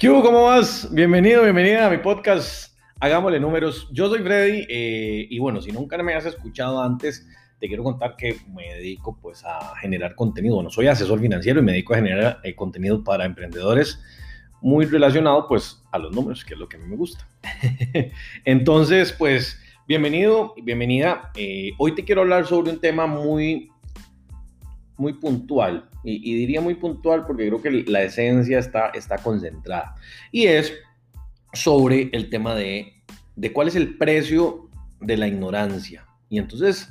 ¿Qué? ¿Cómo vas? Bienvenido, bienvenida a mi podcast Hagámosle Números. Yo soy Freddy eh, y bueno, si nunca me has escuchado antes, te quiero contar que me dedico pues a generar contenido. Bueno, soy asesor financiero y me dedico a generar eh, contenido para emprendedores muy relacionado pues a los números, que es lo que a mí me gusta. Entonces, pues bienvenido bienvenida. Eh, hoy te quiero hablar sobre un tema muy muy puntual, y, diría muy puntual porque creo que la esencia está, está concentrada, y es sobre el tema de, de cuál es el precio de la ignorancia. Y entonces,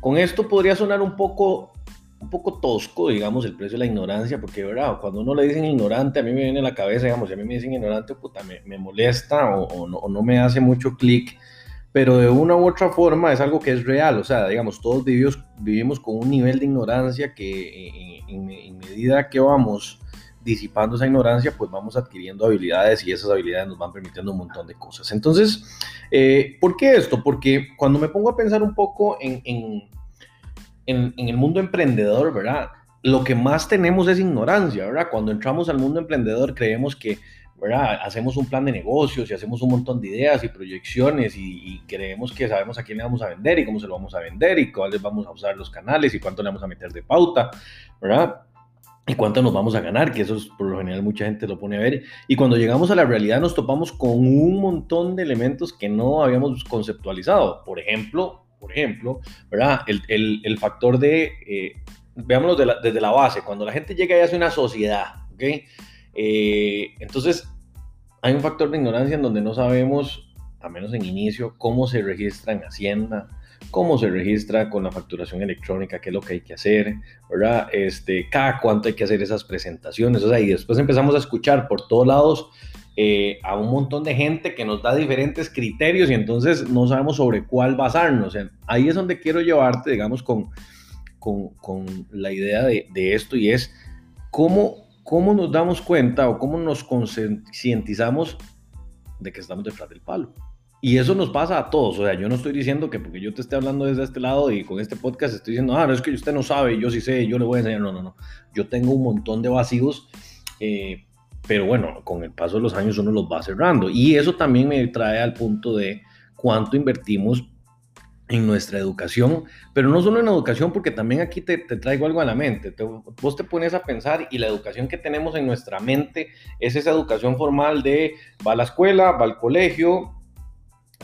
con esto podría sonar un poco, un poco tosco, digamos, el precio de la ignorancia, porque, ¿verdad? Cuando uno le dicen ignorante, a mí me viene a la cabeza, digamos, si a mí me dicen ignorante, puta, me, me molesta o, no, o, no, me hace mucho clic pero de una u otra forma es algo que es real, o sea, digamos, todos vivimos, vivimos con un nivel de ignorancia que en, medida que vamos disipando esa ignorancia, pues vamos adquiriendo habilidades y esas habilidades nos van permitiendo un montón de cosas. Entonces, eh, ¿por qué esto? Porque cuando me pongo a pensar un poco en, en, en, el mundo emprendedor, ¿verdad? Lo que más tenemos es ignorancia, ¿verdad? Cuando entramos al mundo emprendedor creemos que Hacemos un plan de negocios y hacemos un montón de ideas y proyecciones y, creemos que sabemos a quién le vamos a vender y cómo se lo vamos a vender y cuáles vamos a usar los canales y cuánto le vamos a meter de pauta, ¿verdad? Y cuánto nos vamos a ganar, que eso es, por lo general mucha gente lo pone a ver. Y cuando llegamos a la realidad nos topamos con un montón de elementos que no habíamos conceptualizado. Por ejemplo, por ejemplo, ¿verdad? El, el, el factor de, eh, veámoslo desde la base, cuando la gente llega y hace una sociedad, ¿ok? Eh, entonces, hay un factor de ignorancia en donde no sabemos, a menos en inicio, cómo se registra en Hacienda, cómo se registra con la facturación electrónica, qué es lo que hay que hacer, ¿verdad? Este, cada cuánto hay que hacer esas presentaciones, o sea, y después empezamos a escuchar por todos lados eh, a un montón de gente que nos da diferentes criterios y entonces no sabemos sobre cuál basarnos. ahí es donde quiero llevarte, digamos, con, con, con la idea de, de esto y es cómo ¿cómo nos damos cuenta o cómo nos concientizamos de que estamos detrás del palo? Y eso nos pasa a todos. O sea, yo no estoy diciendo que porque yo te esté hablando desde este lado y con este podcast estoy diciendo, ah, no es que usted no sabe, yo sí sé, yo le voy a enseñar. No, no, no. Yo tengo un montón de vacíos, eh, pero bueno, con el paso de los años uno los va cerrando. Y eso también me trae al punto de cuánto invertimos en nuestra educación, pero no solo en educación, porque también aquí te, traigo algo a la mente. vos te pones a pensar y la educación que tenemos en nuestra mente es esa educación formal de va a la escuela, va al colegio,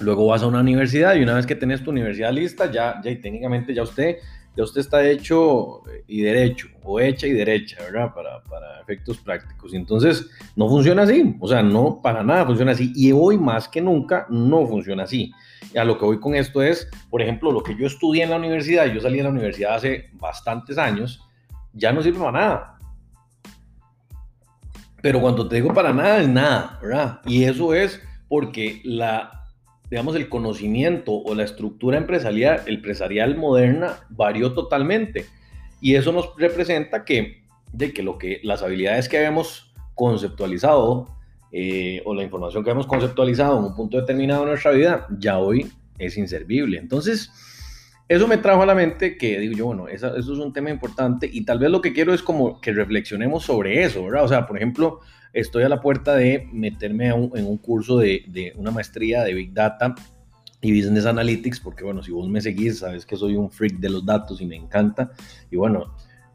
luego vas a una universidad y una vez que tenés tu universidad lista, ya, ya técnicamente ya usted, ya usted está hecho y derecho, o hecha y derecha, ¿verdad? Para, para efectos prácticos. Y entonces no funciona así, o sea, no para nada funciona así. Y hoy más que nunca no funciona así. Y a lo que voy con esto es, por ejemplo, lo que yo estudié en la universidad, yo salí de la universidad hace bastantes años, ya no sirve para nada. Pero cuando te digo para nada, es nada, ¿verdad? Y eso es porque la, digamos, el conocimiento o la estructura empresarial, empresarial moderna varió totalmente. Y eso nos representa que, de que, lo que las habilidades que habíamos conceptualizado eh, o la información que hemos conceptualizado en un punto determinado de nuestra vida, ya hoy es inservible. Entonces, eso me trajo a la mente que digo yo, bueno, eso, es un tema importante y tal vez lo que quiero es como que reflexionemos sobre eso, ¿verdad? O sea, por ejemplo, estoy a la puerta de meterme en un curso de, de una maestría de Big Data y Business Analytics, porque bueno, si vos me seguís, sabes que soy un freak de los datos y me encanta. Y bueno,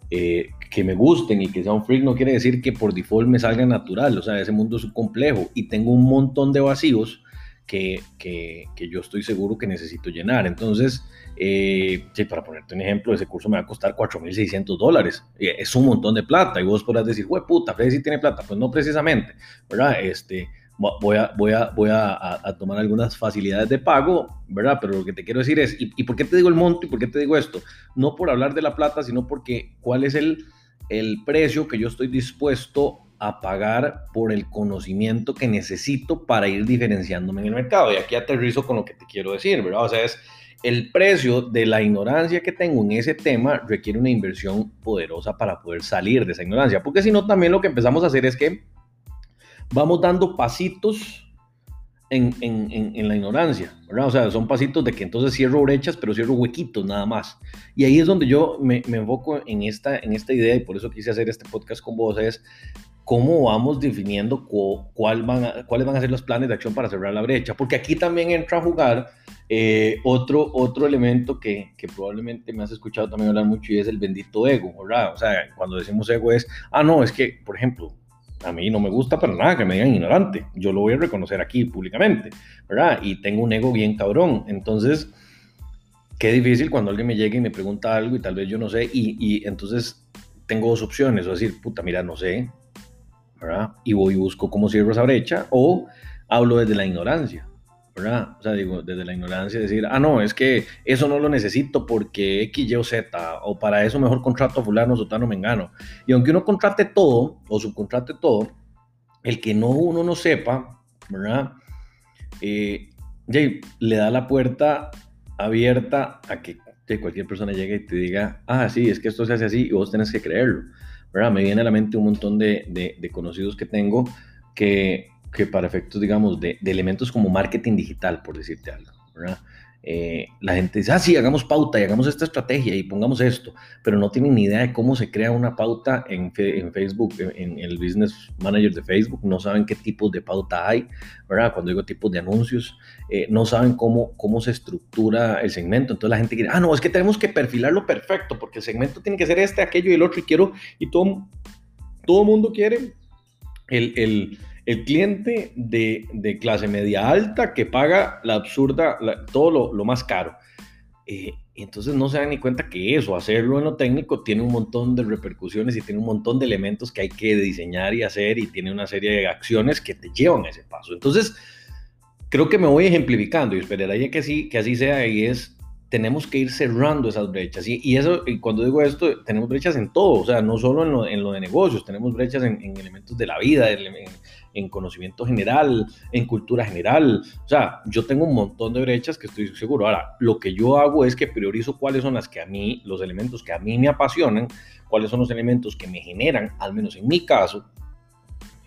eh, que me gusten y que sea un freak no quiere decir que por default me salga natural, o sea, ese mundo es complejo y tengo un montón de vacíos que, que, yo estoy seguro que necesito llenar. Entonces, eh, para ponerte un ejemplo, ese curso me va a costar 4.600 dólares. Es un montón de plata y vos podrás decir, güey, puta, Freddy sí tiene plata. Pues no precisamente, ¿verdad? Este, voy a, voy a, voy a, tomar algunas facilidades de pago, ¿verdad? Pero lo que te quiero decir es, ¿y, por qué te digo el monto y por qué te digo esto? No por hablar de la plata, sino porque cuál es el, el precio que yo estoy dispuesto a pagar por el conocimiento que necesito para ir diferenciándome en el mercado. Y aquí aterrizo con lo que te quiero decir, ¿verdad? O sea, es el precio de la ignorancia que tengo en ese tema requiere una inversión poderosa para poder salir de esa ignorancia, porque si no, también lo que empezamos a hacer es que vamos dando pasitos en, la ignorancia, ¿verdad? O sea, son pasitos de que entonces cierro brechas, pero cierro huequitos nada más. Y ahí es donde yo me, enfoco en esta, en esta idea y por eso quise hacer este podcast con vos, es cómo vamos definiendo cuál van cuáles van a ser los planes de acción para cerrar la brecha, porque aquí también entra a jugar eh, otro, otro elemento que, que, probablemente me has escuchado también hablar mucho y es el bendito ego, ¿verdad? O sea, cuando decimos ego es, ah, no, es que, por ejemplo, a mí no me gusta para nada que me digan ignorante, yo lo voy a reconocer aquí públicamente, ¿verdad? Y tengo un ego bien cabrón, entonces, qué difícil cuando alguien me llega y me pregunta algo y tal vez yo no sé, y, y entonces tengo dos opciones, o decir, puta, mira, no sé, ¿verdad? Y voy y busco cómo cierro esa brecha, o hablo desde la ignorancia, ¿verdad? O sea, digo, desde la ignorancia decir, ah, no, es que eso no lo necesito porque X, Y o Z, o para eso mejor contrato a fulano, sotano, mengano. Y aunque uno contrate todo, o subcontrate todo, el que no uno no sepa, ¿verdad? Eh, le da la puerta abierta a que cualquier persona llegue y te diga, ah, sí, es que esto se hace así y vos tenés que creerlo. Me viene a la mente un montón de, de, conocidos que tengo que, que para efectos, digamos, de, de, elementos como marketing digital, por decirte algo, ¿verdad? Eh, la gente dice, ah, sí, hagamos pauta y hagamos esta estrategia y pongamos esto, pero no tienen ni idea de cómo se crea una pauta en, en Facebook, en, el Business Manager de Facebook, no saben qué tipos de pauta hay, ¿verdad? Cuando digo tipos de anuncios, eh, no saben cómo, cómo se estructura el segmento, entonces la gente quiere, ah, no, es que tenemos que perfilarlo perfecto, porque el segmento tiene que ser este, aquello y el otro, y quiero, y todo, todo mundo quiere el, el el cliente de, clase media alta que paga la absurda, todo lo, más caro. Eh, entonces no se dan ni cuenta que eso, hacerlo en lo técnico, tiene un montón de repercusiones y tiene un montón de elementos que hay que diseñar y hacer y tiene una serie de acciones que te llevan a ese paso. Entonces, creo que me voy ejemplificando y esperaría que, sí, que así sea y es tenemos que ir cerrando esas brechas. Y, eso, y cuando digo esto, tenemos brechas en todo, o sea, no solo en lo, en lo de negocios, tenemos brechas en, elementos de la vida, en, en conocimiento general, en cultura general. O sea, yo tengo un montón de brechas que estoy seguro. Ahora, lo que yo hago es que priorizo cuáles son las que a mí, los elementos que a mí me apasionan, cuáles son los elementos que me generan, al menos en mi caso,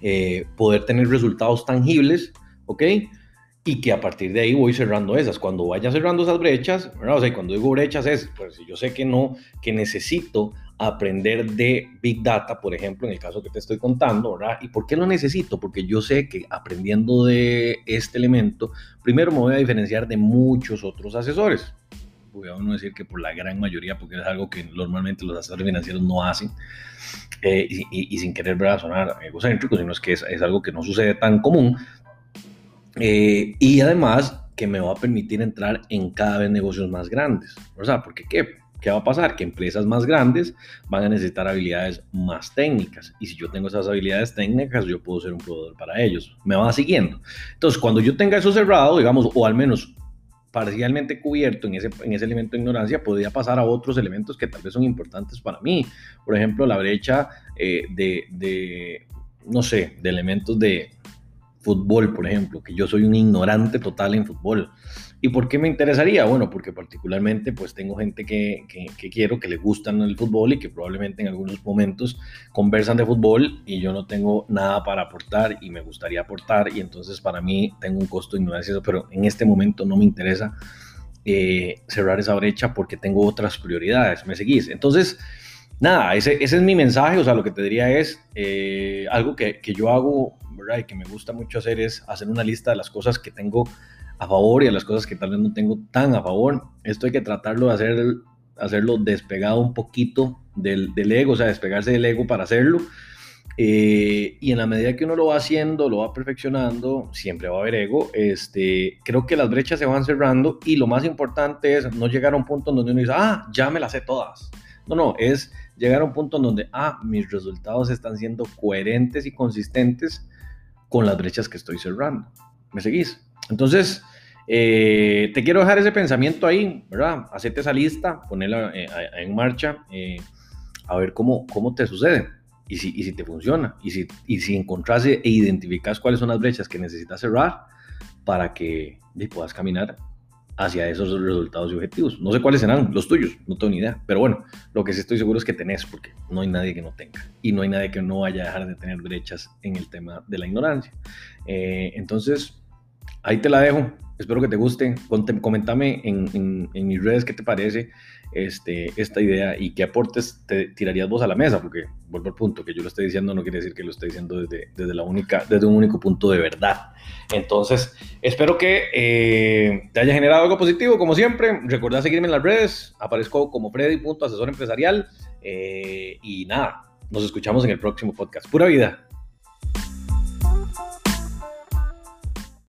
eh, poder tener resultados tangibles, ¿ok? y que a partir de ahí voy cerrando esas. Cuando vaya cerrando esas brechas, O sea, cuando digo brechas es, pues yo sé que no, que necesito aprender de Big Data, por ejemplo, en el caso que te estoy contando, ¿verdad? ¿Y por qué lo necesito? Porque yo sé que aprendiendo de este elemento, primero me voy a diferenciar de muchos otros asesores. Voy a no decir que por la gran mayoría, porque es algo que normalmente los asesores financieros no hacen, eh, y, sin querer ¿verdad? sonar egocéntrico, sino es que es, es algo que no sucede tan común, eh, y además que me va a permitir entrar en cada vez negocios más grandes. O sea, ¿qué? ¿Qué va a pasar? Que empresas más grandes van a necesitar habilidades más técnicas. Y si yo tengo esas habilidades técnicas, yo puedo ser un proveedor para ellos. Me va siguiendo. Entonces, cuando yo tenga eso cerrado, digamos, o al menos parcialmente cubierto en ese, en ese elemento de ignorancia, podría pasar a otros elementos que tal vez son importantes para mí. Por ejemplo, la brecha eh, de, de, no sé, de elementos de, fútbol, por ejemplo, que yo soy un ignorante total en fútbol. ¿Y por qué me interesaría? Bueno, porque particularmente pues tengo gente que, que, quiero, que le gustan el fútbol y que probablemente en algunos momentos conversan de fútbol y yo no tengo nada para aportar y me gustaría aportar y entonces para mí tengo un costo de pero en este momento no me interesa eh, cerrar esa brecha porque tengo otras prioridades, ¿me seguís? Entonces, nada, ese, ese es mi mensaje, o sea, lo que te diría es eh, algo que, que yo hago y que me gusta mucho hacer es hacer una lista de las cosas que tengo a favor y de las cosas que tal vez no tengo tan a favor. Esto hay que tratarlo de hacer, hacerlo despegado un poquito del, del ego, o sea, despegarse del ego para hacerlo. Eh, y en la medida que uno lo va haciendo, lo va perfeccionando, siempre va a haber ego. Este, creo que las brechas se van cerrando y lo más importante es no llegar a un punto en donde uno dice, ah, ya me las sé todas. No, no, es llegar a un punto en donde, ah, mis resultados están siendo coherentes y consistentes con las brechas que estoy cerrando. ¿Me seguís? Entonces, eh, te quiero dejar ese pensamiento ahí, ¿verdad? Hacete esa lista, ponerla eh, en marcha, eh, a ver cómo, cómo te sucede y si, y si te funciona y si, y si encontrás e identificas cuáles son las brechas que necesitas cerrar para que puedas caminar hacia esos resultados y objetivos. No sé cuáles serán los tuyos, no tengo ni idea, pero bueno, lo que sí estoy seguro es que tenés, porque no hay nadie que no tenga y no hay nadie que no vaya a dejar de tener brechas en el tema de la ignorancia. Eh, entonces, ahí te la dejo. Espero que te guste. Coméntame en, en, mis redes qué te parece. este, esta idea y qué aportes te tirarías vos a la mesa, porque vuelvo al punto, que yo lo estoy diciendo no quiere decir que lo esté diciendo desde, desde, la única, desde un único punto de verdad. Entonces, espero que eh, te haya generado algo positivo, como siempre. Recuerda seguirme en las redes, aparezco como Freddy.asesor empresarial eh, y nada, nos escuchamos en el próximo podcast. Pura vida.